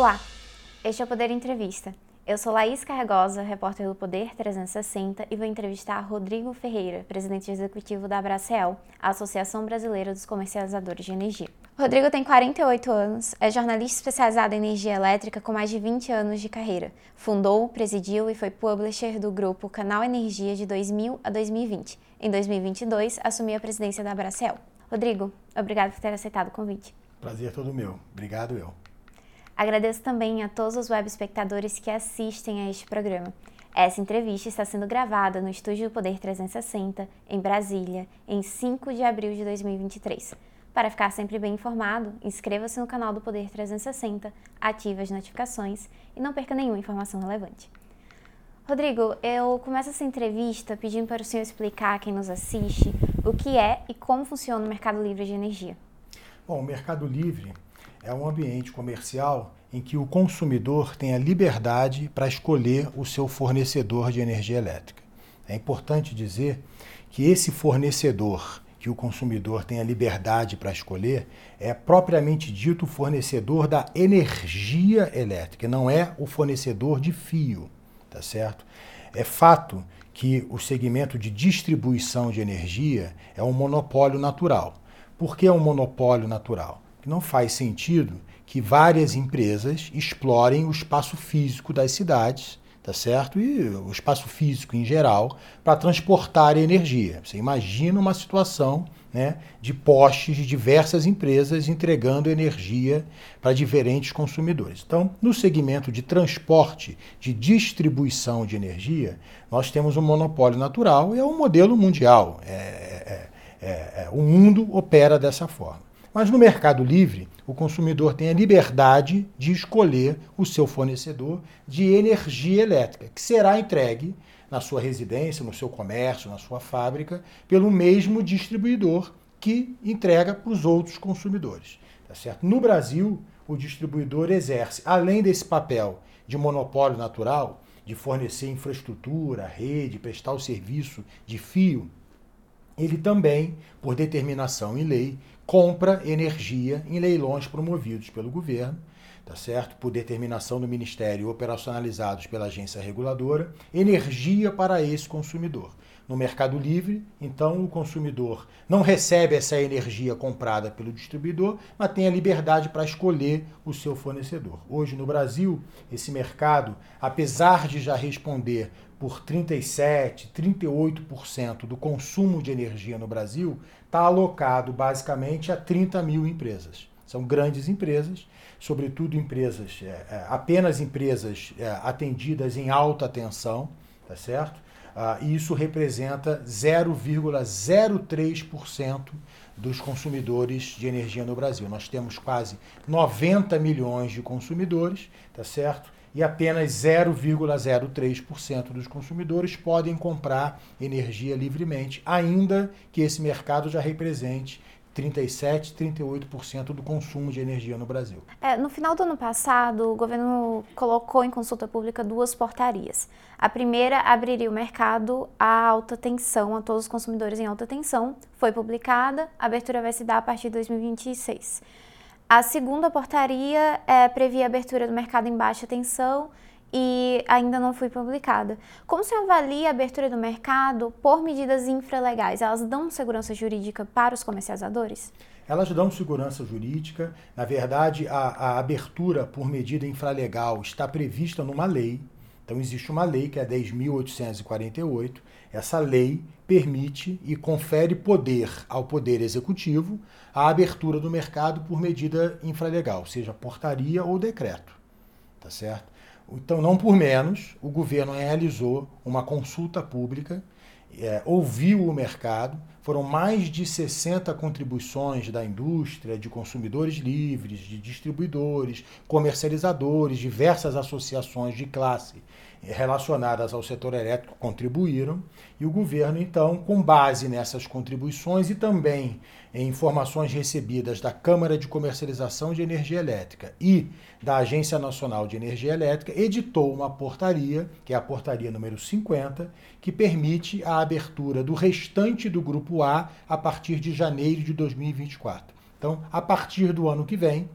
Olá, este é o Poder Entrevista. Eu sou Laís Carregosa, repórter do Poder 360 e vou entrevistar Rodrigo Ferreira, presidente executivo da Abracel, a Associação Brasileira dos Comercializadores de Energia. Rodrigo tem 48 anos, é jornalista especializado em energia elétrica com mais de 20 anos de carreira. Fundou, presidiu e foi publisher do grupo Canal Energia de 2000 a 2020. Em 2022, assumiu a presidência da Abracel. Rodrigo, obrigado por ter aceitado o convite. Prazer todo meu. Obrigado eu. Agradeço também a todos os web espectadores que assistem a este programa. Essa entrevista está sendo gravada no Estúdio do Poder 360, em Brasília, em 5 de abril de 2023. Para ficar sempre bem informado, inscreva-se no canal do Poder 360, ative as notificações e não perca nenhuma informação relevante. Rodrigo, eu começo essa entrevista pedindo para o senhor explicar a quem nos assiste o que é e como funciona o mercado livre de energia. Bom, o mercado livre é um ambiente comercial em que o consumidor tem a liberdade para escolher o seu fornecedor de energia elétrica. É importante dizer que esse fornecedor que o consumidor tem a liberdade para escolher é propriamente dito o fornecedor da energia elétrica, não é o fornecedor de fio, tá certo? É fato que o segmento de distribuição de energia é um monopólio natural. Por que é um monopólio natural? Não faz sentido que várias empresas explorem o espaço físico das cidades, tá certo? E o espaço físico em geral para transportar energia. Você imagina uma situação né, de postes de diversas empresas entregando energia para diferentes consumidores. Então, no segmento de transporte, de distribuição de energia, nós temos um monopólio natural e é um modelo mundial. É, é, é, é o mundo opera dessa forma. Mas no mercado livre, o consumidor tem a liberdade de escolher o seu fornecedor de energia elétrica, que será entregue na sua residência, no seu comércio, na sua fábrica, pelo mesmo distribuidor que entrega para os outros consumidores. Tá certo? No Brasil, o distribuidor exerce, além desse papel de monopólio natural, de fornecer infraestrutura, rede, prestar o serviço de fio, ele também, por determinação em lei, compra energia em leilões promovidos pelo governo, tá certo? Por determinação do Ministério operacionalizados pela agência reguladora, energia para esse consumidor. No Mercado Livre, então o consumidor não recebe essa energia comprada pelo distribuidor, mas tem a liberdade para escolher o seu fornecedor. Hoje no Brasil, esse mercado, apesar de já responder por 37, 38% do consumo de energia no Brasil, está alocado basicamente a 30 mil empresas. São grandes empresas, sobretudo empresas, é, é, apenas empresas é, atendidas em alta tensão, tá certo? Ah, e isso representa 0,03% dos consumidores de energia no Brasil. Nós temos quase 90 milhões de consumidores, tá certo? E apenas 0,03% dos consumidores podem comprar energia livremente, ainda que esse mercado já represente 37, 38% do consumo de energia no Brasil. É, no final do ano passado, o governo colocou em consulta pública duas portarias. A primeira abriria o mercado à alta tensão, a todos os consumidores em alta tensão. Foi publicada, a abertura vai se dar a partir de 2026. A segunda portaria é, previa a abertura do mercado em baixa tensão e ainda não foi publicada. Como se avalia a abertura do mercado por medidas infralegais? Elas dão segurança jurídica para os comercializadores? Elas dão segurança jurídica. Na verdade, a, a abertura por medida infralegal está prevista numa lei. Então, existe uma lei que é a 10.848. Essa lei permite e confere poder ao Poder Executivo a abertura do mercado por medida infralegal, seja portaria ou decreto. Tá certo? Então, não por menos, o governo realizou uma consulta pública, é, ouviu o mercado, foram mais de 60 contribuições da indústria, de consumidores livres, de distribuidores, comercializadores, diversas associações de classe relacionadas ao setor elétrico contribuíram e o governo, então, com base nessas contribuições e também em informações recebidas da Câmara de Comercialização de Energia Elétrica e da Agência Nacional de Energia Elétrica, editou uma portaria, que é a portaria número 50, que permite a abertura do restante do grupo A a partir de janeiro de 2024. Então, a partir do ano que vem,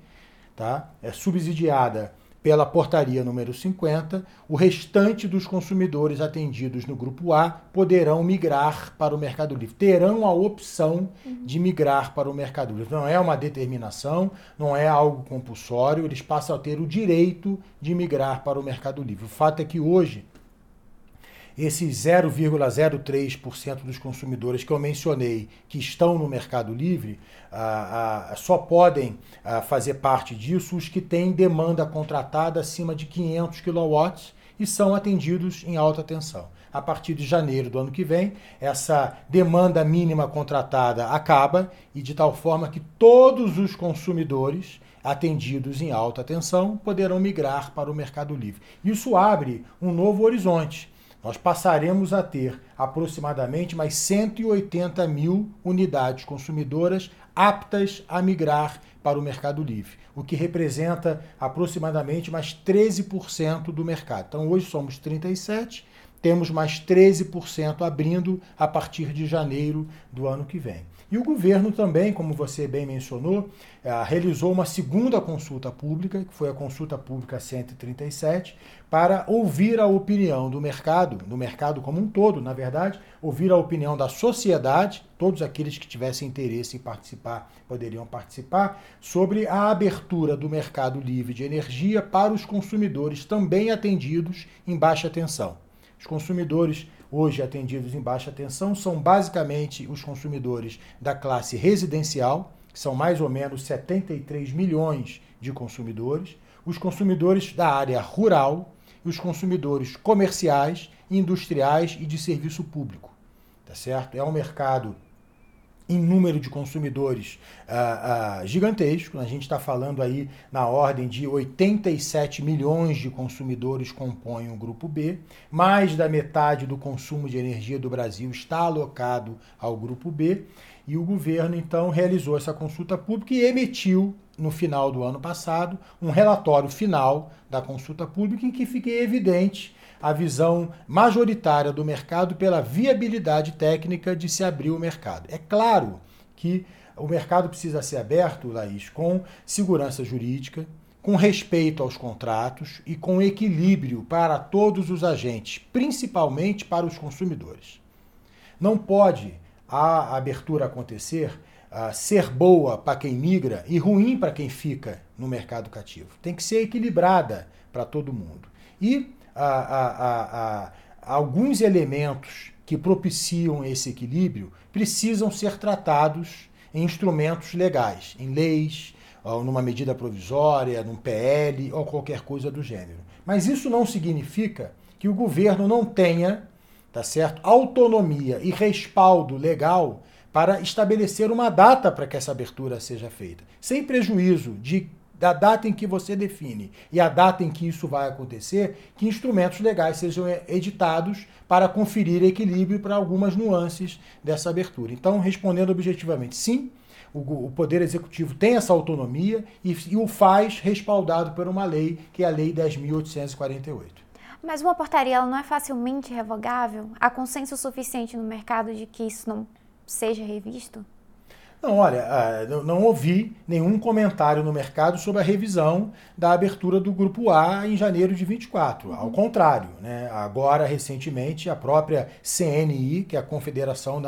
tá? É subsidiada pela portaria número 50, o restante dos consumidores atendidos no grupo A poderão migrar para o Mercado Livre. Terão a opção de migrar para o Mercado Livre. Não é uma determinação, não é algo compulsório, eles passam a ter o direito de migrar para o Mercado Livre. O fato é que hoje esses 0,03% dos consumidores que eu mencionei que estão no Mercado Livre ah, ah, só podem ah, fazer parte disso os que têm demanda contratada acima de 500 kW e são atendidos em alta tensão. A partir de janeiro do ano que vem, essa demanda mínima contratada acaba e de tal forma que todos os consumidores atendidos em alta tensão poderão migrar para o Mercado Livre. Isso abre um novo horizonte nós passaremos a ter aproximadamente mais 180 mil unidades consumidoras aptas a migrar para o Mercado Livre, o que representa aproximadamente mais 13% do mercado. Então hoje somos 37, temos mais 13% abrindo a partir de janeiro do ano que vem. E o governo também, como você bem mencionou, eh, realizou uma segunda consulta pública, que foi a consulta pública 137, para ouvir a opinião do mercado, do mercado como um todo, na verdade, ouvir a opinião da sociedade, todos aqueles que tivessem interesse em participar poderiam participar, sobre a abertura do mercado livre de energia para os consumidores também atendidos em baixa tensão. Os consumidores hoje atendidos em baixa tensão são basicamente os consumidores da classe residencial, que são mais ou menos 73 milhões de consumidores, os consumidores da área rural e os consumidores comerciais, industriais e de serviço público. Tá certo? É um mercado em número de consumidores uh, uh, gigantesco. A gente está falando aí na ordem de 87 milhões de consumidores compõem o grupo B. Mais da metade do consumo de energia do Brasil está alocado ao grupo B. E o governo, então, realizou essa consulta pública e emitiu, no final do ano passado, um relatório final da consulta pública em que fica evidente a visão majoritária do mercado pela viabilidade técnica de se abrir o mercado. É claro que o mercado precisa ser aberto, Laís, com segurança jurídica, com respeito aos contratos e com equilíbrio para todos os agentes, principalmente para os consumidores. Não pode a abertura acontecer uh, ser boa para quem migra e ruim para quem fica no mercado cativo. Tem que ser equilibrada para todo mundo. E a, a, a, alguns elementos que propiciam esse equilíbrio precisam ser tratados em instrumentos legais, em leis, ou numa medida provisória, num PL ou qualquer coisa do gênero. Mas isso não significa que o governo não tenha, tá certo, autonomia e respaldo legal para estabelecer uma data para que essa abertura seja feita, sem prejuízo de da data em que você define e a data em que isso vai acontecer, que instrumentos legais sejam editados para conferir equilíbrio para algumas nuances dessa abertura. Então, respondendo objetivamente, sim, o, Poder Executivo tem essa autonomia e, e o faz respaldado por uma lei, que é a Lei 10.848. Mas uma portaria ela não é facilmente revogável? Há consenso suficiente no mercado de que isso não seja revisto? Não, olha, ah, não ouvi nenhum comentário no mercado sobre a revisão da abertura do Grupo A em janeiro de 24. Ao contrário, né? agora, recentemente, a própria CNI, que é a Confederação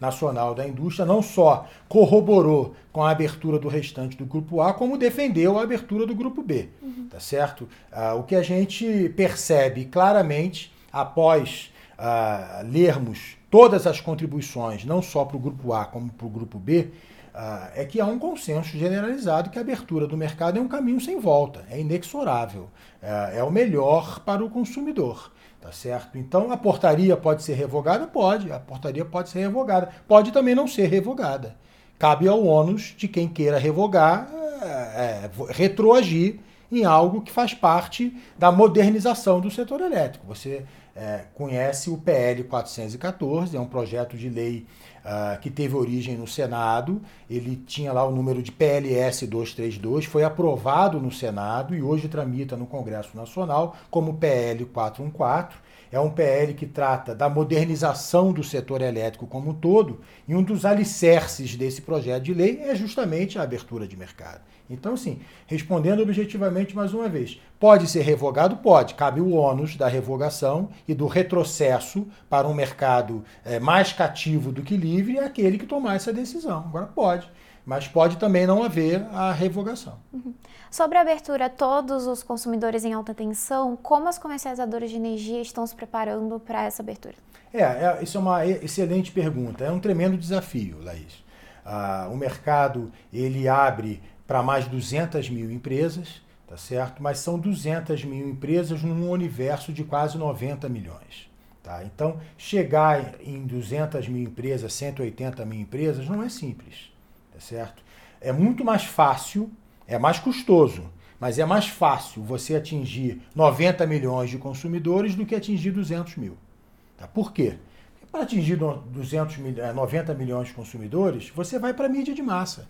Nacional da Indústria, não só corroborou com a abertura do restante do Grupo A, como defendeu a abertura do Grupo B. Uhum. Tá certo? Ah, o que a gente percebe claramente após ah, lermos todas as contribuições, não só para o grupo A como para o grupo B, uh, é que há um consenso generalizado que a abertura do mercado é um caminho sem volta, é inexorável, uh, é o melhor para o consumidor. Tá certo? Então a portaria pode ser revogada? Pode, a portaria pode ser revogada. Pode também não ser revogada. Cabe ao ônus de quem queira revogar é, retroagir em algo que faz parte da modernização do setor elétrico. Você é, conhece o PL 414, é um projeto de lei uh, que teve origem no Senado. Ele tinha lá o número de PLS 232, foi aprovado no Senado e hoje tramita no Congresso Nacional como PL 414. É um PL que trata da modernização do setor elétrico como um todo, e um dos alicerces desse projeto de lei é justamente a abertura de mercado. Então, assim, respondendo objetivamente mais uma vez, pode ser revogado? Pode. Cabe o ônus da revogação e do retrocesso para um mercado é, mais cativo do que livre, aquele que tomar essa decisão. Agora, pode. Mas pode também não haver a revogação. Uhum. Sobre a abertura a todos os consumidores em alta tensão, como as comercializadoras de energia estão se preparando para essa abertura? É, é, isso é uma excelente pergunta. É um tremendo desafio, Laís. Ah, o mercado ele abre para mais de 200 mil empresas, tá certo? Mas são 200 mil empresas num universo de quase 90 milhões. Tá? Então, chegar em 200 mil empresas, 180 mil empresas, não é simples certo? É muito mais fácil, é mais custoso, mas é mais fácil você atingir 90 milhões de consumidores do que atingir 200 mil. Tá? Por quê? Para atingir 200 mil, 90 milhões de consumidores, você vai para a mídia de massa.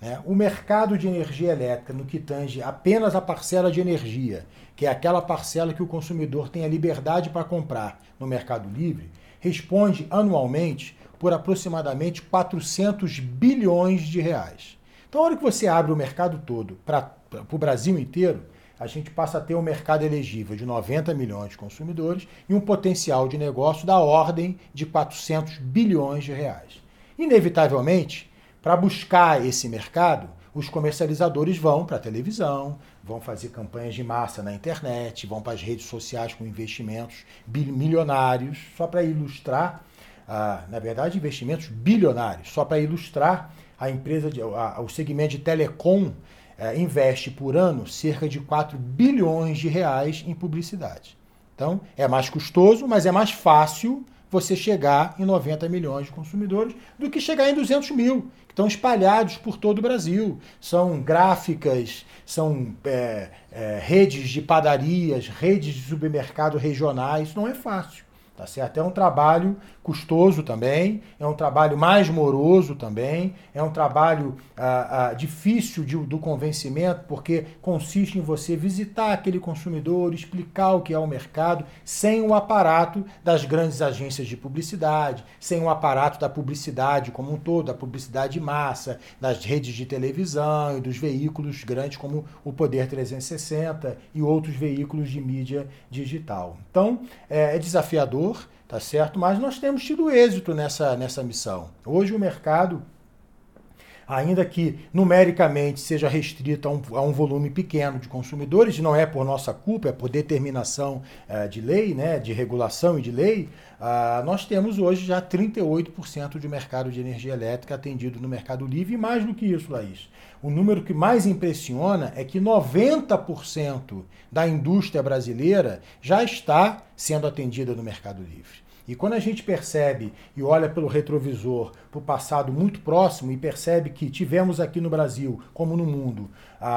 Né? O mercado de energia elétrica, no que tange apenas a parcela de energia, que é aquela parcela que o consumidor tem a liberdade para comprar no Mercado Livre, responde anualmente por aproximadamente 400 bilhões de reais. Então, a hora que você abre o mercado todo para o Brasil inteiro, a gente passa a ter um mercado elegível de 90 milhões de consumidores e um potencial de negócio da ordem de 400 bilhões de reais. Inevitavelmente, para buscar esse mercado, os comercializadores vão para a televisão, vão fazer campanhas de massa na internet, vão para as redes sociais com investimentos milionários, só para ilustrar ah, na verdade, investimentos bilionários. Só para ilustrar, a empresa, de, a, o segmento de telecom eh, investe por ano cerca de 4 bilhões de reais em publicidade. Então, é mais custoso, mas é mais fácil você chegar em 90 milhões de consumidores do que chegar em 200 mil, que estão espalhados por todo o Brasil. São gráficas, são é, é, redes de padarias, redes de supermercado regionais, não é fácil. Tá certo? É um trabalho custoso também, é um trabalho mais moroso também, é um trabalho ah, ah, difícil de, do convencimento, porque consiste em você visitar aquele consumidor, explicar o que é o mercado, sem o aparato das grandes agências de publicidade, sem o aparato da publicidade como um todo, da publicidade massa, das redes de televisão e dos veículos grandes como o Poder 360 e outros veículos de mídia digital. Então, é, é desafiador tá certo? Mas nós temos tido êxito nessa, nessa missão. Hoje o mercado, ainda que numericamente seja restrito a um, a um volume pequeno de consumidores, não é por nossa culpa, é por determinação uh, de lei, né, de regulação e de lei, uh, nós temos hoje já 38% de mercado de energia elétrica atendido no Mercado Livre, e mais do que isso, Laís. O número que mais impressiona é que 90% da indústria brasileira já está sendo atendida no Mercado Livre. E quando a gente percebe e olha pelo retrovisor para o passado muito próximo e percebe que tivemos aqui no Brasil, como no mundo,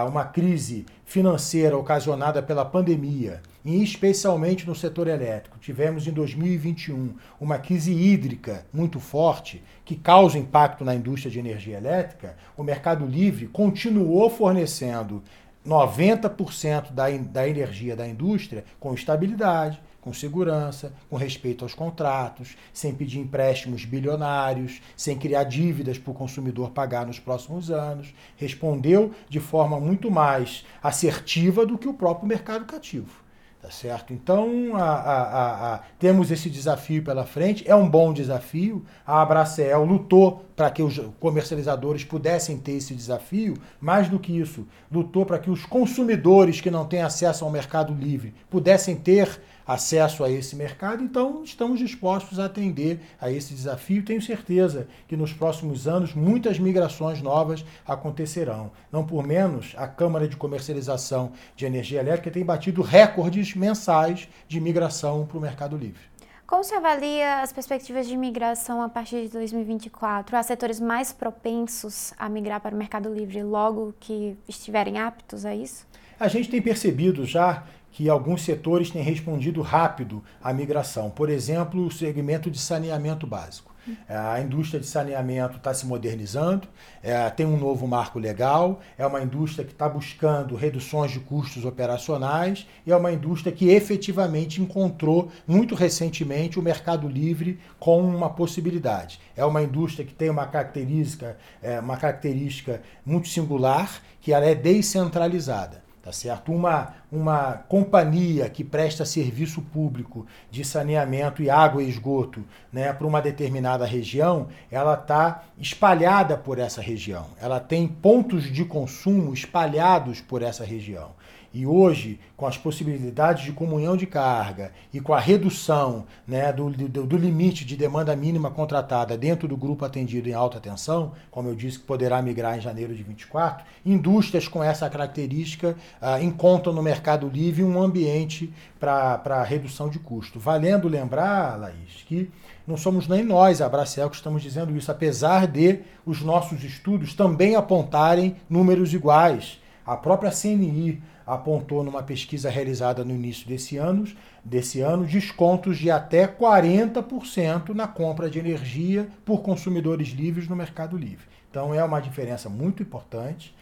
uma crise financeira ocasionada pela pandemia, e especialmente no setor elétrico, tivemos em 2021 uma crise hídrica muito forte que causa impacto na indústria de energia elétrica, o Mercado Livre continuou fornecendo 90% da, da energia da indústria com estabilidade, com segurança, com respeito aos contratos, sem pedir empréstimos bilionários, sem criar dívidas para o consumidor pagar nos próximos anos. Respondeu de forma muito mais assertiva do que o próprio mercado cativo. Tá certo? Então, a, a, a, temos esse desafio pela frente, é um bom desafio. A Abracel lutou para que os comercializadores pudessem ter esse desafio, mais do que isso, lutou para que os consumidores que não têm acesso ao mercado livre pudessem ter acesso a esse mercado, então estamos dispostos a atender a esse desafio. Tenho certeza que nos próximos anos muitas migrações novas acontecerão. Não por menos, a Câmara de Comercialização de Energia Elétrica tem batido recordes mensais de migração para o Mercado Livre. Como se avalia as perspectivas de migração a partir de 2024? Há setores mais propensos a migrar para o Mercado Livre logo que estiverem aptos a isso? A gente tem percebido já que alguns setores têm respondido rápido à migração. Por exemplo, o segmento de saneamento básico. A indústria de saneamento está se modernizando, é, tem um novo marco legal, é uma indústria que está buscando reduções de custos operacionais e é uma indústria que efetivamente encontrou muito recentemente o mercado livre com uma possibilidade. É uma indústria que tem uma característica, é, uma característica muito singular, que ela é descentralizada tá certo? Uma, uma companhia que presta serviço público de saneamento e água e esgoto né, para uma determinada região, ela está espalhada por essa região. Ela tem pontos de consumo espalhados por essa região. E hoje, com as possibilidades de comunhão de carga e com a redução né, do, do, do, limite de demanda mínima contratada dentro do grupo atendido em alta tensão, como eu disse que poderá migrar em janeiro de 24, indústrias com essa característica ah, encontram no mercado livre um ambiente para redução de custo. Valendo lembrar, Laís, que não somos nem nós, a Bracel, que estamos dizendo isso, apesar de os nossos estudos também apontarem números iguais. A própria CNI apontou numa pesquisa realizada no início desse ano, desse ano descontos de até 40% na compra de energia por consumidores livres no Mercado Livre. Então é uma diferença muito importante.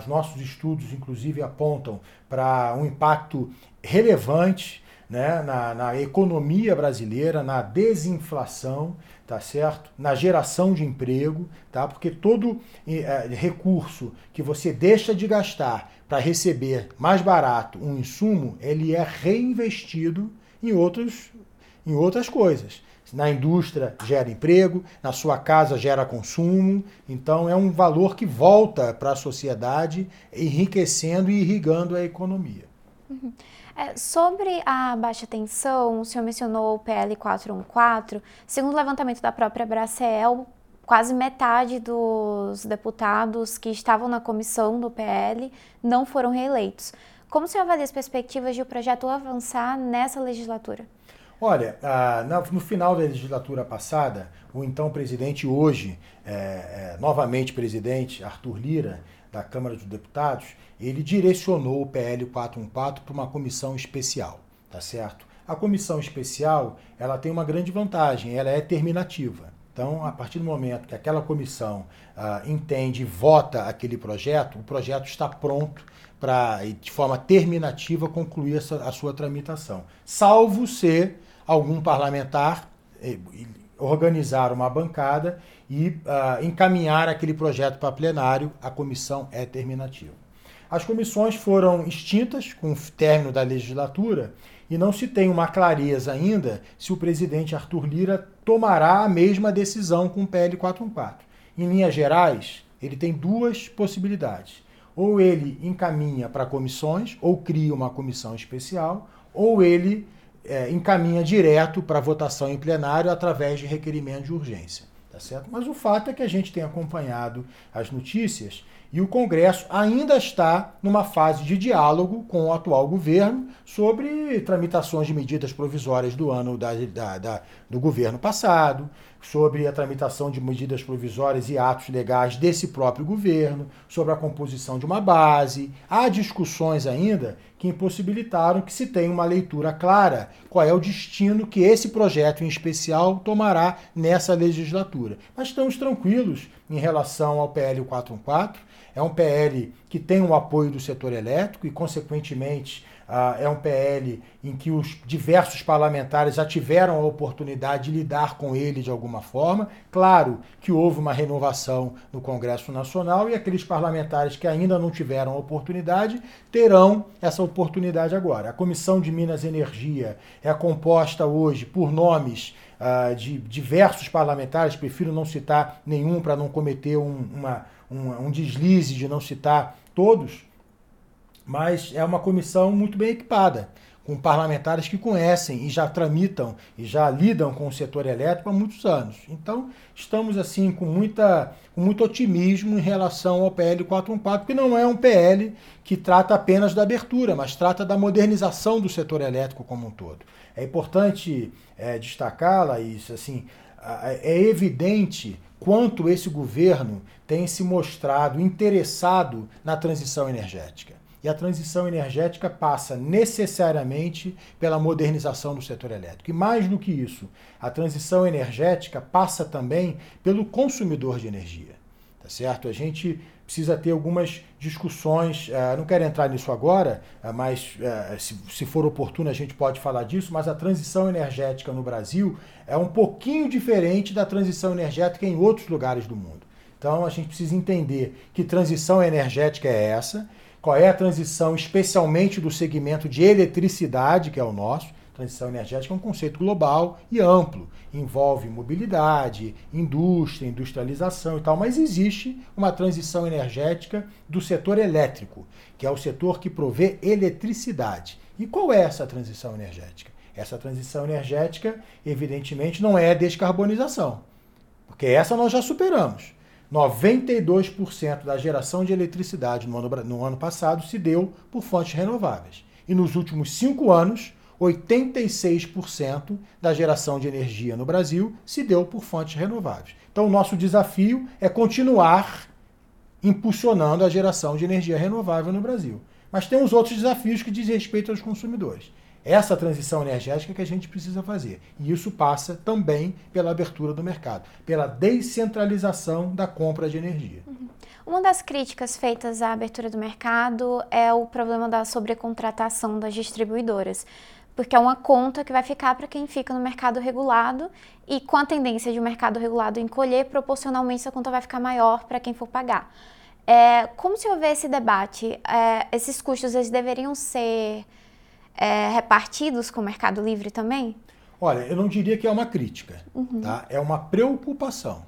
Os nossos estudos, inclusive, apontam para um impacto relevante né, na, na economia brasileira, na desinflação, tá certo? Na geração de emprego, tá? Porque todo é, recurso que você deixa de gastar para receber mais barato um insumo, ele é reinvestido em outros em outras coisas. Na indústria gera emprego, na sua casa gera consumo, então é um valor que volta para a sociedade, enriquecendo e irrigando a economia. Uhum. É, sobre a baixa tensão, o senhor mencionou o PL 414. Segundo o levantamento da própria Bracel, quase metade dos deputados que estavam na comissão do PL não foram reeleitos. Como o senhor avalia as perspectivas de o projeto avançar nessa legislatura? Olha, no final da legislatura passada, o então presidente, hoje, é, é, novamente presidente, Arthur Lira, da Câmara dos Deputados, ele direcionou o PL 414 para uma comissão especial, tá certo? A comissão especial, ela tem uma grande vantagem, ela é terminativa. Então, a partir do momento que aquela comissão ah, entende e vota aquele projeto, o projeto está pronto para, de forma terminativa, concluir a sua tramitação. Salvo se algum parlamentar organizar uma bancada e uh, encaminhar aquele projeto para plenário, a comissão é terminativa. As comissões foram extintas com o término da legislatura e não se tem uma clareza ainda se o presidente Arthur Lira tomará a mesma decisão com o PL 414. Em linhas gerais, ele tem duas possibilidades. Ou ele encaminha para comissões, ou cria uma comissão especial, ou ele é, encaminha direto para votação em plenário através de requerimento de urgência. Tá certo? Mas o fato é que a gente tem acompanhado as notícias e o Congresso ainda está numa fase de diálogo com o atual governo sobre tramitações de medidas provisórias do ano da, da, da, do governo passado, sobre a tramitação de medidas provisórias e atos legais desse próprio governo, sobre a composição de uma base. Há discussões ainda que impossibilitaram que se tenha uma leitura clara qual é o destino que esse projeto em especial tomará nessa legislatura. Mas estamos tranquilos em relação ao PL 414 é um PL que tem o apoio do setor elétrico e, consequentemente, uh, é um PL em que os diversos parlamentares já tiveram a oportunidade de lidar com ele de alguma forma. Claro que houve uma renovação no Congresso Nacional e aqueles parlamentares que ainda não tiveram a oportunidade terão essa oportunidade agora. A Comissão de Minas e Energia é composta hoje por nomes uh, de diversos parlamentares, prefiro não citar nenhum para não cometer um, uma um, um deslize de não citar todos, mas é uma comissão muito bem equipada, com parlamentares que conhecem e já tramitam e já lidam com o setor elétrico há muitos anos. Então, estamos assim com, muita, com muito otimismo em relação ao PL 414, que não é um PL que trata apenas da abertura, mas trata da modernização do setor elétrico como um todo. É importante é, destacar, Laís, assim, é evidente quanto esse governo tem se mostrado interessado na transição energética. E a transição energética passa necessariamente pela modernização do setor elétrico. E mais do que isso, a transição energética passa também pelo consumidor de energia. Tá certo? A gente precisa ter algumas discussões, uh, não quero entrar nisso agora, uh, mas se, se, for oportuno a gente pode falar disso, mas a transição energética no Brasil é um pouquinho diferente da transição energética em outros lugares do mundo. Então a gente precisa entender que transição energética é essa, qual é a transição especialmente do segmento de eletricidade, que é o nosso, Transição energética é um conceito global e amplo, envolve mobilidade, indústria, industrialização e tal, mas existe uma transição energética do setor elétrico, que é o setor que provê eletricidade. E qual é essa transição energética? Essa transição energética, evidentemente, não é descarbonização, porque essa nós já superamos. 92% da geração de eletricidade no ano, no ano passado se deu por fontes renováveis. E nos últimos cinco anos, 86% da geração de energia no Brasil se deu por fontes renováveis. Então, o nosso desafio é continuar impulsionando a geração de energia renovável no Brasil. Mas tem os outros desafios que dizem respeito aos consumidores. Essa transição energética que a gente precisa fazer. E isso passa também pela abertura do mercado, pela descentralização da compra de energia. Uhum. Uma das críticas feitas à abertura do mercado é o problema da sobrecontratação das distribuidoras porque é uma conta que vai ficar para quem fica no mercado regulado e com a tendência de o um mercado regulado encolher, proporcionalmente essa conta vai ficar maior para quem for pagar. É, como se houver esse debate, é, esses custos eles deveriam ser é, repartidos com o Mercado Livre também? Olha, eu não diria que é uma crítica, uhum. tá? é uma preocupação.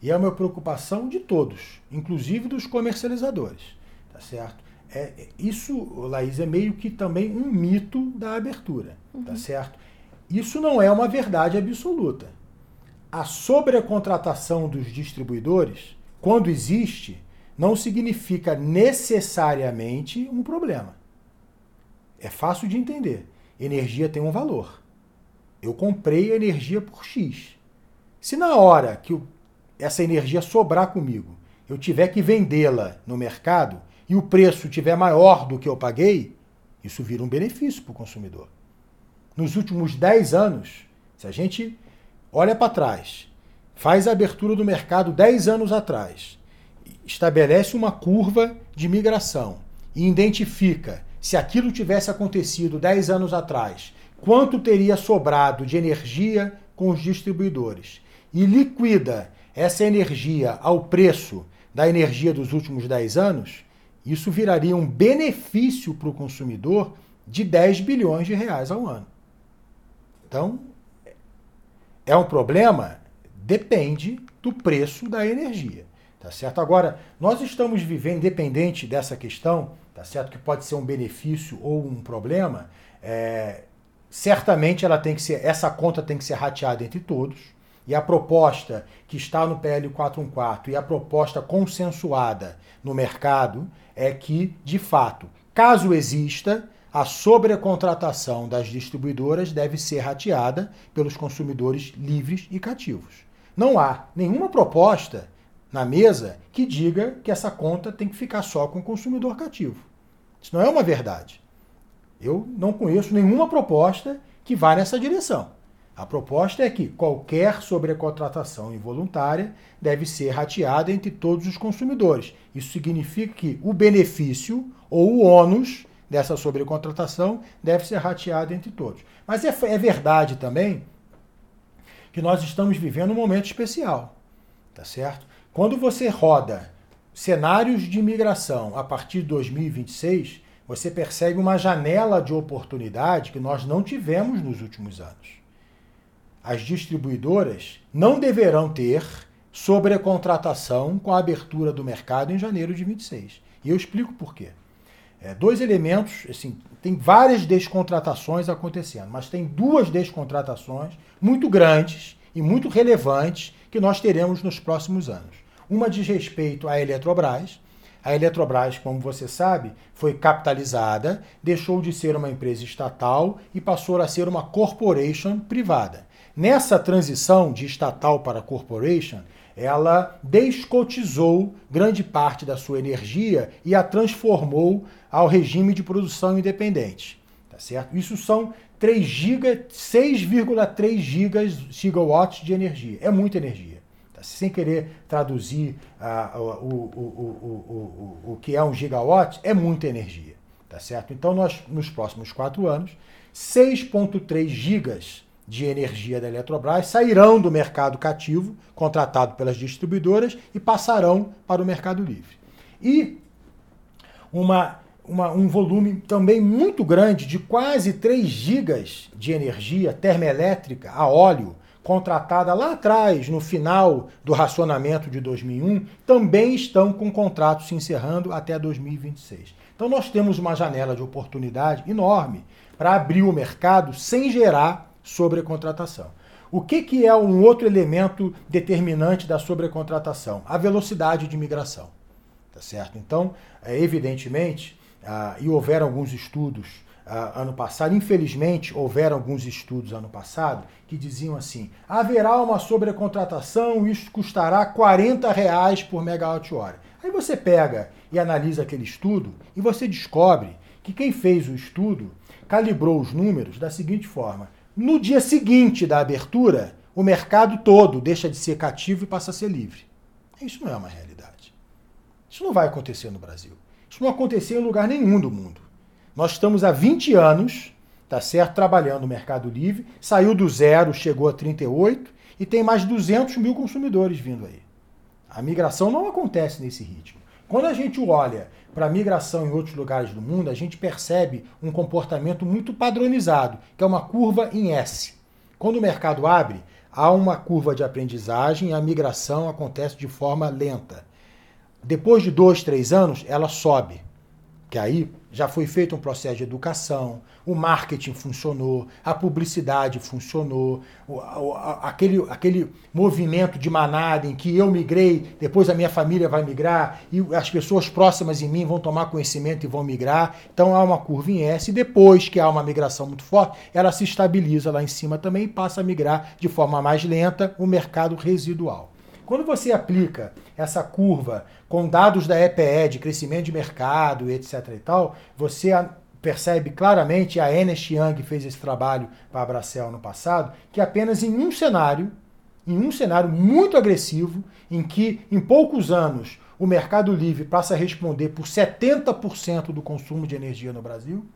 E é uma preocupação de todos, inclusive dos comercializadores, tá certo? é, isso, Laís, é meio que também um mito da abertura, tá uhum. tá certo? Isso não é uma verdade absoluta. A sobrecontratação dos distribuidores, quando existe, não significa necessariamente um problema. É fácil de entender. Energia tem um valor. Eu comprei a energia por X. Se na hora que essa energia sobrar comigo, eu tiver que vendê-la no mercado, e o preço tiver maior do que eu paguei, isso vira um benefício para o consumidor. Nos últimos 10 anos, se a gente olha para trás, faz a abertura do mercado 10 anos atrás, estabelece uma curva de migração e identifica se aquilo tivesse acontecido 10 anos atrás, quanto teria sobrado de energia com os distribuidores e liquida essa energia ao preço da energia dos últimos 10 anos, isso viraria um benefício para o consumidor de 10 bilhões de reais ao ano. Então, é um problema? Depende do preço da energia. Tá certo? Agora, nós estamos vivendo, independente dessa questão, tá certo? Que pode ser um benefício ou um problema, é, certamente ela tem que ser, essa conta tem que ser rateada entre todos. E a proposta que está no PL 414 e a proposta consensuada no mercado é que, de fato, caso exista, a sobrecontratação das distribuidoras deve ser rateada pelos consumidores livres e cativos. Não há nenhuma proposta na mesa que diga que essa conta tem que ficar só com o consumidor cativo. Isso não é uma verdade. Eu não conheço nenhuma proposta que vá nessa direção. A proposta é que qualquer sobrecontratação involuntária deve ser rateada entre todos os consumidores. Isso significa que o benefício ou o ônus dessa sobrecontratação deve ser rateado entre todos. Mas é, é verdade também que nós estamos vivendo um momento especial, tá certo? Quando você roda cenários de imigração a partir de 2026, você percebe uma janela de oportunidade que nós não tivemos nos últimos anos as distribuidoras não deverão ter sobrecontratação com a abertura do mercado em janeiro de 26. E eu explico por quê. É, dois elementos, assim, tem várias descontratações acontecendo, mas tem duas descontratações muito grandes e muito relevantes que nós teremos nos próximos anos. Uma diz respeito à Eletrobras. A Eletrobras, como você sabe, foi capitalizada, deixou de ser uma empresa estatal e passou a ser uma corporation privada. Nessa transição de estatal para corporation, ela descotizou grande parte da sua energia e a transformou ao regime de produção independente. Tá certo? Isso são 3 giga, 6,3 gigas gigawatts de energia. É muita energia. Sem querer traduzir uh, o, o, o, o, que é um gigawatt, é muita energia. Tá certo? Então, nós, nos próximos quatro anos, 6,3 gigas de energia da Eletrobras sairão do mercado cativo, contratado pelas distribuidoras, e passarão para o mercado livre. E uma uma, um volume também muito grande de quase 3 gigas de energia termoelétrica a óleo, contratada lá atrás, no final do racionamento de 2001, também estão com contratos se encerrando até 2026. Então nós temos uma janela de oportunidade enorme para abrir o mercado sem gerar sobrecontratação. O que, que é um outro elemento determinante da sobrecontratação? A velocidade de migração. Tá certo? Então, é, evidentemente, ah, e houveram alguns estudos ah, ano passado, infelizmente houveram alguns estudos ano passado que diziam assim: haverá uma sobrecontratação, isso custará 40 reais por megawatt-hora. Aí você pega e analisa aquele estudo e você descobre que quem fez o estudo calibrou os números da seguinte forma: no dia seguinte da abertura, o mercado todo deixa de ser cativo e passa a ser livre. Isso não é uma realidade. Isso não vai acontecer no Brasil. Isso não aconteceu em lugar nenhum do mundo. Nós estamos há 20 anos, tá certo, trabalhando no Mercado Livre, saiu do zero, chegou a 38 e tem mais de 200 mil consumidores vindo aí. A migração não acontece nesse ritmo. Quando a gente olha para a migração em outros lugares do mundo, a gente percebe um comportamento muito padronizado, que é uma curva em S. Quando o mercado abre, há uma curva de aprendizagem e a migração acontece de forma lenta. Depois de dois, três anos, ela sobe. Que aí já foi feito um processo de educação, o marketing funcionou, a publicidade funcionou, o, o, aquele, aquele movimento de manada em que eu migrei, depois a minha família vai migrar e as pessoas próximas em mim vão tomar conhecimento e vão migrar. Então há uma curva em S e depois que há uma migração muito forte, ela se estabiliza lá em cima também e passa a migrar de forma mais lenta o mercado residual. Quando você aplica essa curva com dados da EPE de crescimento de mercado etc e tal, você percebe claramente, a Ernest Young fez esse trabalho para a Bracel no passado, que apenas em um cenário, em um cenário muito agressivo, em que em poucos anos o mercado livre passa a responder por 70% do consumo de energia no Brasil,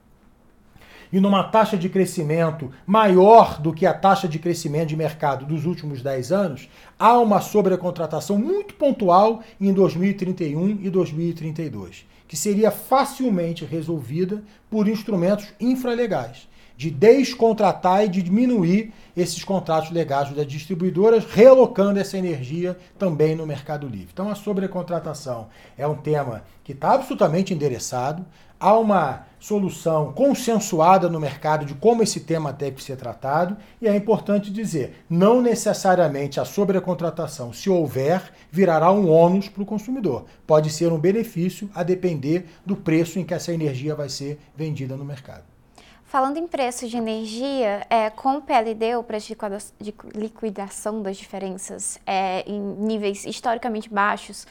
e numa taxa de crescimento maior do que a taxa de crescimento de mercado dos últimos 10 anos, há uma sobrecontratação muito pontual em 2031 e 2032, que seria facilmente resolvida por instrumentos infralegais de descontratar e de diminuir esses contratos legais das distribuidoras, realocando essa energia também no mercado livre. Então, a sobrecontratação é um tema que está absolutamente endereçado. Há uma solução consensuada no mercado de como esse tema tem que ser tratado, e é importante dizer: não necessariamente a sobrecontratação, se houver, virará um ônus para o consumidor. Pode ser um benefício a depender do preço em que essa energia vai ser vendida no mercado. Falando em preço de energia, é, com o PLD, o preço de liquidação das diferenças é, em níveis historicamente baixos,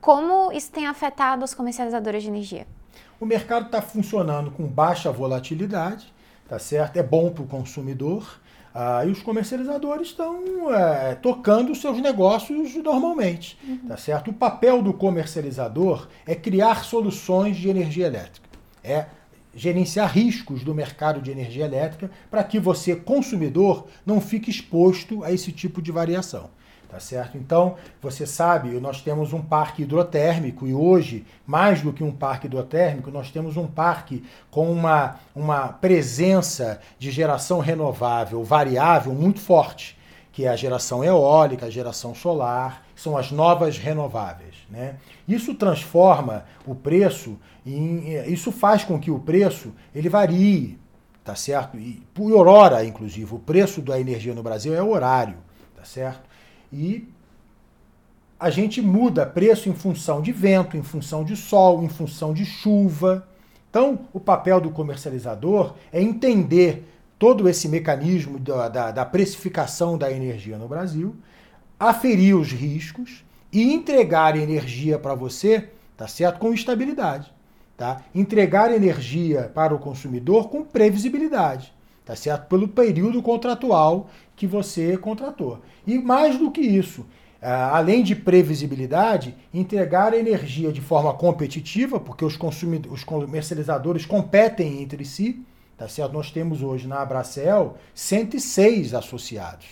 como isso tem afetado as comercializadoras de energia? O mercado está funcionando com baixa volatilidade, tá certo? É bom para o consumidor. Ah, e os comercializadores estão é, tocando os seus negócios normalmente, uhum. tá certo? O papel do comercializador é criar soluções de energia elétrica. É gerenciar riscos do mercado de energia elétrica para que você, consumidor, não fique exposto a esse tipo de variação. Tá certo? Então, você sabe, nós temos um parque hidrotérmico e hoje, mais do que um parque hidrotérmico, nós temos um parque com uma, uma presença de geração renovável variável muito forte, que é a geração eólica, a geração solar, são as novas renováveis. Né? Isso transforma o preço, em, isso faz com que o preço ele varie, tá certo? E por hora, inclusive, o preço da energia no Brasil é horário, tá certo? E a gente muda preço em função de vento, em função de sol, em função de chuva. Então, o papel do comercializador é entender todo esse mecanismo da, da, da precificação da energia no Brasil aferir os riscos e entregar energia para você, tá certo? Com estabilidade, tá? Entregar energia para o consumidor com previsibilidade, tá certo? Pelo período contratual que você contratou. E mais do que isso, ah, além de previsibilidade, entregar energia de forma competitiva, porque os, os comercializadores competem entre si, tá certo? Nós temos hoje na Abracel 106 associados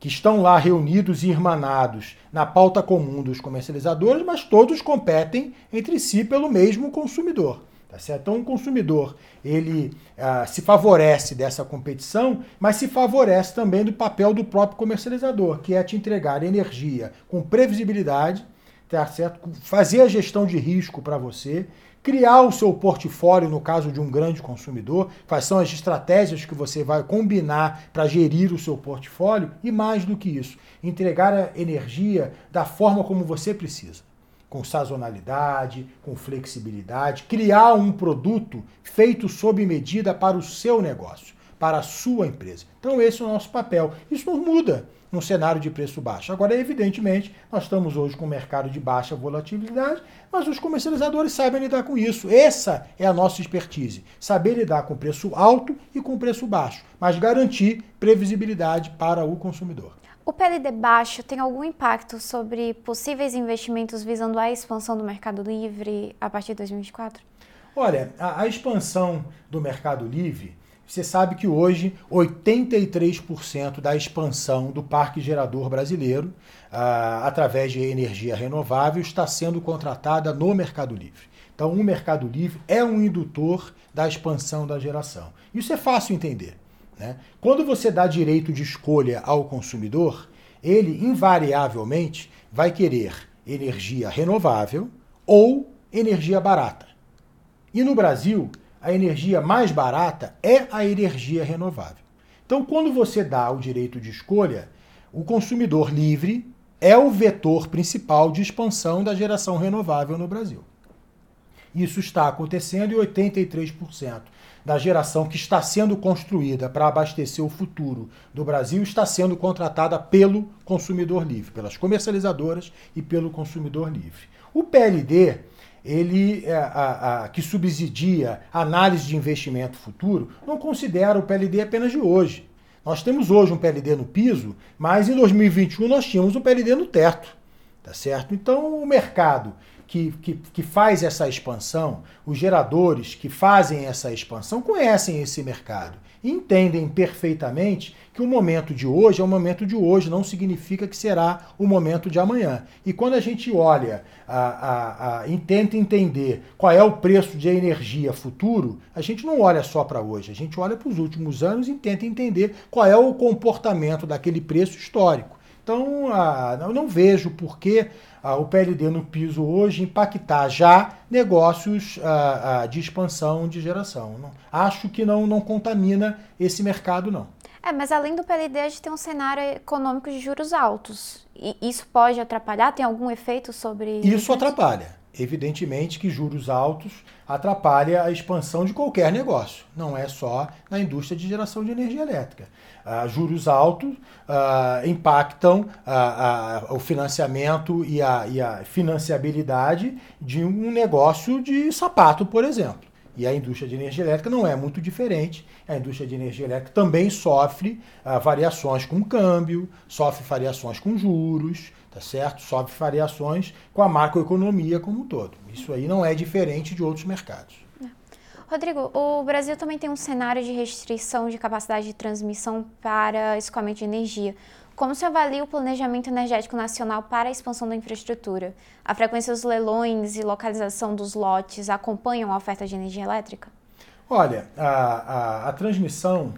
que estão lá reunidos e irmanados na pauta comum dos comercializadores, mas todos competem entre si pelo mesmo consumidor. Tá certo? Então, o consumidor ele ah, se favorece dessa competição, mas se favorece também do papel do próprio comercializador, que é te entregar energia com previsibilidade, tá certo? fazer a gestão de risco para você, criar o seu portfólio no caso de um grande consumidor, quais são as estratégias que você vai combinar para gerir o seu portfólio e mais do que isso, entregar a energia da forma como você precisa com sazonalidade, com flexibilidade, criar um produto feito sob medida para o seu negócio, para a sua empresa. Então, esse é o nosso papel. Isso não muda num cenário de preço baixo. Agora, evidentemente, nós estamos hoje com um mercado de baixa volatilidade, mas os comercializadores sabem lidar com isso. Essa é a nossa expertise: saber lidar com preço alto e com preço baixo, mas garantir previsibilidade para o consumidor. O PLD baixo tem algum impacto sobre possíveis investimentos visando a expansão do Mercado Livre a partir de 2024? Olha, a, a expansão do Mercado Livre, você sabe que hoje 83% da expansão do parque gerador brasileiro, ah, através de energia renovável, está sendo contratada no Mercado Livre. Então, o Mercado Livre é um indutor da expansão da geração. Isso é fácil entender. Né? Quando você dá direito de escolha ao consumidor, ele invariavelmente vai querer energia renovável ou energia barata. E no Brasil, a energia mais barata é a energia renovável. Então, quando você dá o direito de escolha, o consumidor livre é o vetor principal de expansão da geração renovável no Brasil. Isso está acontecendo e 83% da geração que está sendo construída para abastecer o futuro do Brasil está sendo contratada pelo consumidor livre, pelas comercializadoras e pelo consumidor livre. O PLD, ele é, a, a, que subsidia análise de investimento futuro, não considera o PLD apenas de hoje. Nós temos hoje um PLD no piso, mas em 2021 nós tínhamos um PLD no teto, tá certo? Então o mercado que, que, que faz essa expansão, os geradores que fazem essa expansão conhecem esse mercado entendem perfeitamente que o momento de hoje é o momento de hoje, não significa que será o momento de amanhã. E quando a gente olha a, a, a, e tenta entender qual é o preço de energia futuro, a gente não olha só para hoje, a gente olha para os últimos anos e tenta entender qual é o comportamento daquele preço histórico. Então, eu não vejo por que o PLD no piso hoje impactar já negócios de expansão de geração. acho que não, não contamina esse mercado, não. É, mas além do PLD, a gente tem um cenário econômico de juros altos. E isso pode atrapalhar? Tem algum efeito sobre? Isso atrapalha. Evidentemente que juros altos atrapalha a expansão de qualquer negócio, não é só na indústria de geração de energia elétrica. Uh, juros altos uh, impactam uh, o financiamento e a, e a financiabilidade de um negócio de sapato, por exemplo. E a indústria de energia elétrica não é muito diferente. A indústria de energia elétrica também sofre variações com câmbio, sofre variações com juros, tá certo? Sofre variações com a macroeconomia como um todo. Isso aí não é diferente de outros mercados. É. Rodrigo, o Brasil também tem um cenário de restrição de capacidade de transmissão para escoamento de energia. Como se avalia o planejamento energético nacional para a expansão da infraestrutura? A frequência dos leilões e localização dos lotes acompanham a oferta de energia elétrica? Olha, a, a, a transmissão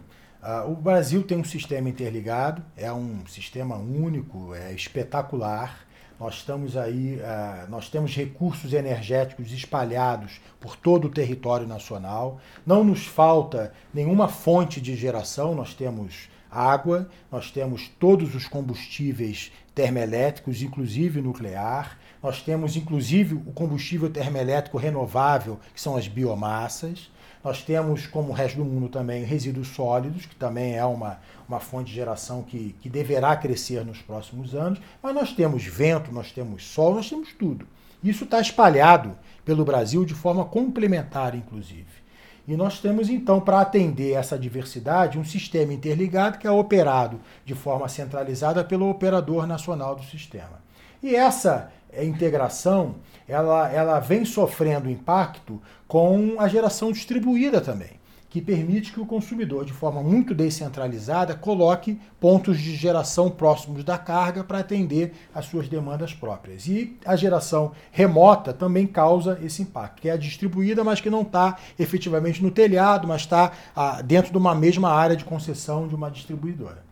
o Brasil tem um sistema interligado, é um sistema único, é espetacular. Nós estamos aí, uh, nós temos recursos energéticos espalhados por todo o território nacional. Não nos falta nenhuma fonte de geração, nós temos água, nós temos todos os combustíveis termoelétricos, inclusive nuclear. Nós temos inclusive o combustível termoelétrico renovável, que são as biomassas. Nós temos, como o resto do mundo também, resíduos sólidos, que também é uma, uma fonte de geração que, que deverá crescer nos próximos anos. Mas nós temos vento, nós temos sol, nós temos tudo. Isso está espalhado pelo Brasil de forma complementar, inclusive. E nós temos então, para atender essa diversidade, um sistema interligado que é operado de forma centralizada pelo operador nacional do sistema. E essa integração, ela, ela vem sofrendo impacto com a geração distribuída também que permite que o consumidor, de forma muito descentralizada, coloque pontos de geração próximos da carga para atender às suas demandas próprias. E a geração remota também causa esse impacto, que é a distribuída, mas que não está efetivamente no telhado, mas está ah, dentro de uma mesma área de concessão de uma distribuidora.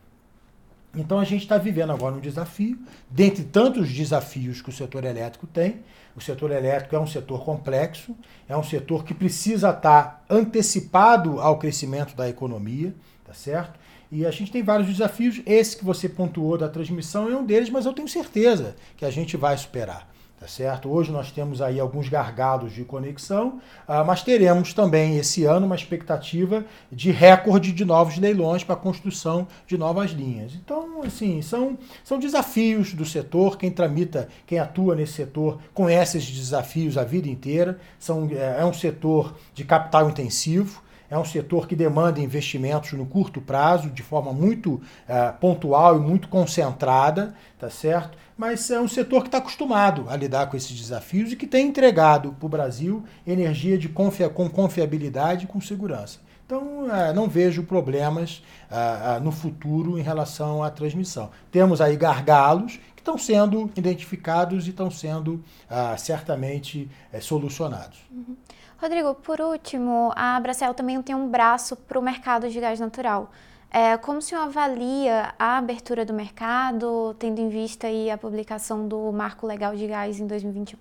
Então a gente está vivendo agora um desafio, dentre tantos desafios que o setor elétrico tem. O setor elétrico é um setor complexo, é um setor que precisa estar tá antecipado ao crescimento da economia, tá certo? E a gente tem vários desafios. Esse que você pontuou da transmissão é um deles, mas eu tenho certeza que a gente vai superar. Tá certo? Hoje nós temos aí alguns gargalos de conexão, uh, mas teremos também esse ano uma expectativa de recorde de novos leilões para a construção de novas linhas. Então, assim, são, são desafios do setor. Quem tramita, quem atua nesse setor, conhece esses desafios a vida inteira. São, é, é um setor de capital intensivo. É um setor que demanda investimentos no curto prazo, de forma muito uh, pontual e muito concentrada, tá certo? Mas é um setor que está acostumado a lidar com esses desafios e que tem entregado para o Brasil energia de confia com confiabilidade e com segurança. Então, uh, não vejo problemas uh, no futuro em relação à transmissão. Temos aí gargalos que estão sendo identificados e estão sendo certamente eh, solucionados. Uhum. Rodrigo, por último, a Bracel também tem um braço para o mercado de gás natural. É, como o senhor avalia a abertura do mercado, tendo em vista aí a publicação do Marco Legal de Gás em 2021?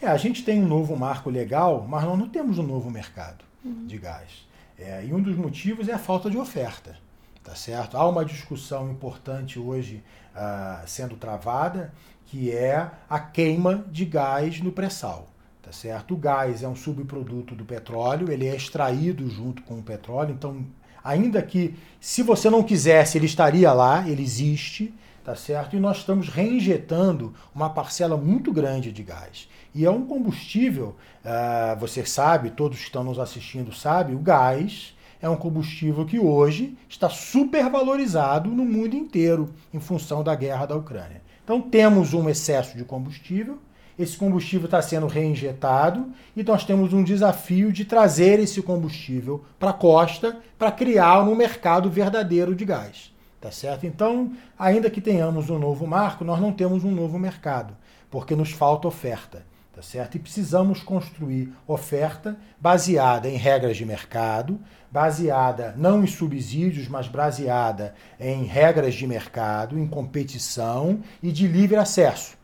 É, a gente tem um novo marco legal, mas nós não temos um novo mercado uhum. de gás. É, e um dos motivos é a falta de oferta, tá certo? Há uma discussão importante hoje uh, sendo travada, que é a queima de gás no pré-sal. Tá certo? O gás é um subproduto do petróleo, ele é extraído junto com o petróleo, então, ainda que se você não quisesse, ele estaria lá, ele existe, tá certo? E nós estamos reinjetando uma parcela muito grande de gás. E é um combustível, uh, você sabe, todos que estão nos assistindo sabem, o gás é um combustível que hoje está supervalorizado no mundo inteiro em função da guerra da Ucrânia. Então temos um excesso de combustível, esse combustível está sendo reinjetado e nós temos um desafio de trazer esse combustível para a costa para criar um mercado verdadeiro de gás. Tá certo? Então, ainda que tenhamos um novo marco, nós não temos um novo mercado, porque nos falta oferta. Tá certo? E precisamos construir oferta baseada em regras de mercado, baseada não em subsídios, mas baseada em regras de mercado, em competição e de livre acesso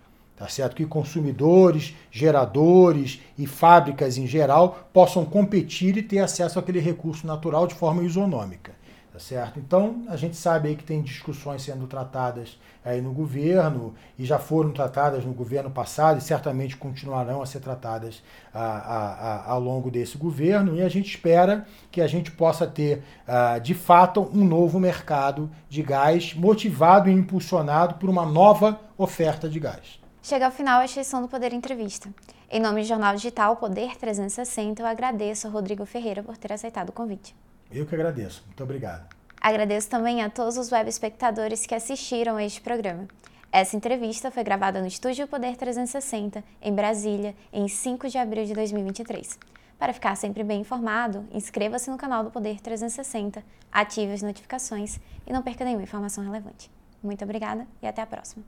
tá certo? Que consumidores, geradores e fábricas em geral possam competir e ter acesso àquele recurso natural de forma isonômica, tá certo? Então, a gente sabe aí que tem discussões sendo tratadas aí no governo e já foram tratadas no governo passado e certamente continuarão a ser tratadas a, a, a, ao longo desse governo e a gente espera que a gente possa ter uh, de fato um novo mercado de gás motivado e impulsionado por uma nova oferta de gás. Chega ao final a extensão do Poder Entrevista. Em nome do Jornal Digital Poder 360, eu agradeço a Rodrigo Ferreira por ter aceitado o convite. Eu que agradeço. Muito obrigado. Agradeço também a todos os web espectadores que assistiram a este programa. Essa entrevista foi gravada no Estúdio Poder 360, em Brasília, em 5 de abril de 2023. Para ficar sempre bem informado, inscreva-se no canal do Poder 360, ative as notificações e não perca nenhuma informação relevante. Muito obrigada e até a próxima.